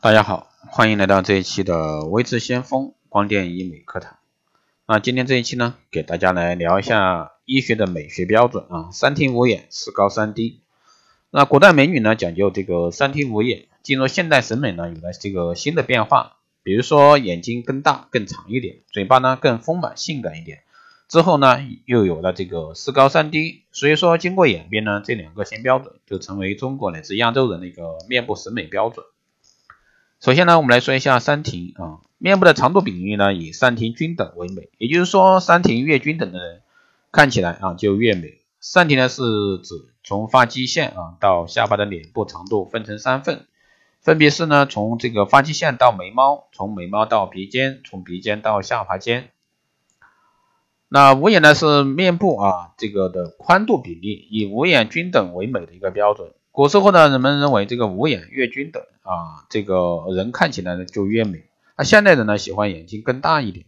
大家好，欢迎来到这一期的微智先锋光电医美课堂。那今天这一期呢，给大家来聊一下医学的美学标准啊，三庭五眼，四高三低。那古代美女呢讲究这个三庭五眼，进入现代审美呢有了这个新的变化，比如说眼睛更大更长一点，嘴巴呢更丰满性感一点。之后呢又有了这个四高三低，所以说经过演变呢，这两个新标准就成为中国乃至亚洲人的一个面部审美标准。首先呢，我们来说一下三庭啊，面部的长度比例呢以三庭均等为美，也就是说三庭越均等的人看起来啊就越美。三庭呢是指从发际线啊到下巴的脸部长度分成三份，分别是呢从这个发际线到眉毛，从眉毛到鼻尖，从鼻尖到下巴尖。那五眼呢是面部啊这个的宽度比例以五眼均等为美的一个标准。古时候呢，人们认为这个五眼越均等啊，这个人看起来呢就越美。那现代人呢喜欢眼睛更大一点，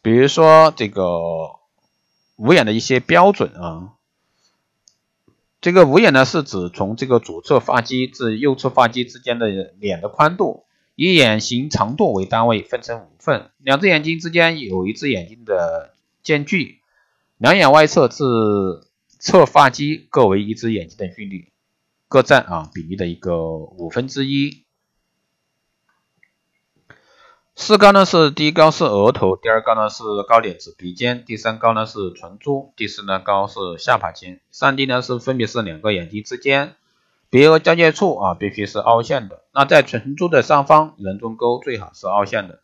比如说这个五眼的一些标准啊，这个五眼呢是指从这个左侧发际至右侧发际之间的脸的宽度，以眼型长度为单位分成五份，两只眼睛之间有一只眼睛的间距，两眼外侧至。侧发际各为一只眼睛的距离，各占啊比例的一个五分之一。四高呢是第一高是额头，第二高呢是高点至鼻尖，第三高呢是唇珠，第四呢高是下巴尖。三低呢是分别是两个眼睛之间鼻额交界处啊必须是凹陷的。那在唇珠的上方，人中沟最好是凹陷的。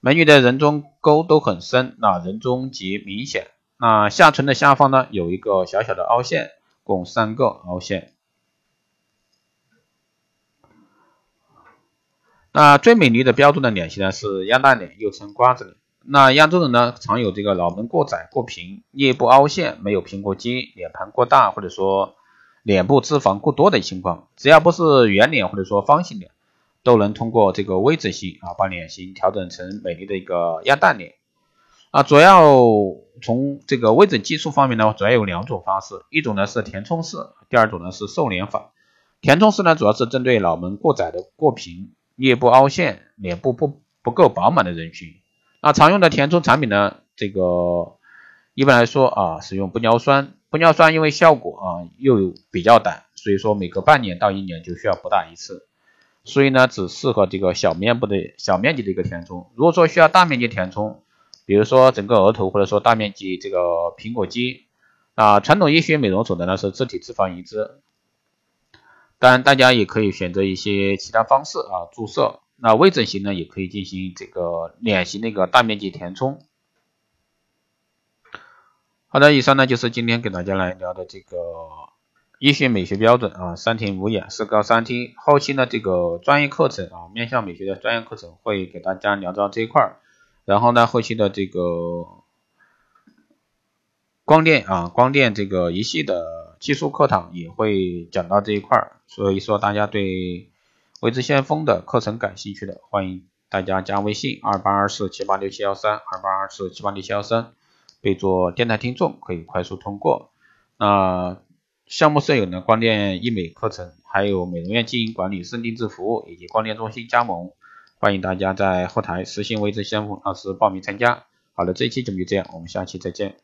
美女的人中沟都很深，那人中极明显。那下唇的下方呢，有一个小小的凹陷，共三个凹陷。那最美丽的标准的脸型呢，是鸭蛋脸，又称瓜子脸。那亚洲人呢，常有这个脑门过窄、过平、颞部凹陷、没有苹果肌、脸盘过大，或者说脸部脂肪过多的情况。只要不是圆脸或者说方形脸，都能通过这个微整形啊，把脸型调整成美丽的一个鸭蛋脸。啊，主要从这个微整技术方面呢，主要有两种方式，一种呢是填充式，第二种呢是瘦脸法。填充式呢，主要是针对脑门过窄的、过平、颞部凹陷、脸部不不够饱满的人群。那常用的填充产品呢，这个一般来说啊，使用玻尿酸。玻尿酸因为效果啊又比较短，所以说每隔半年到一年就需要补打一次，所以呢只适合这个小面部的小面积的一个填充。如果说需要大面积填充，比如说整个额头，或者说大面积这个苹果肌啊，传统医学美容所的呢是自体脂肪移植，当然大家也可以选择一些其他方式啊，注射。那微整形呢也可以进行这个脸型的一个大面积填充。好的，以上呢就是今天给大家来聊的这个医学美学标准啊，三庭五眼，四高三低。后期呢这个专业课程啊，面向美学的专业课程会给大家聊到这一块儿。然后呢，后期的这个光电啊，光电这个仪器的技术课堂也会讲到这一块儿，所以说大家对未知先锋的课程感兴趣的，欢迎大家加微信二八二四七八六七幺三二八二四七八六七幺三，备注电台听众，可以快速通过。那项目设有呢光电医美课程，还有美容院经营管理、深定制服务以及光电中心加盟。欢迎大家在后台私信“微智先锋老师”报名参加。好了，这一期节目就这样，我们下期再见。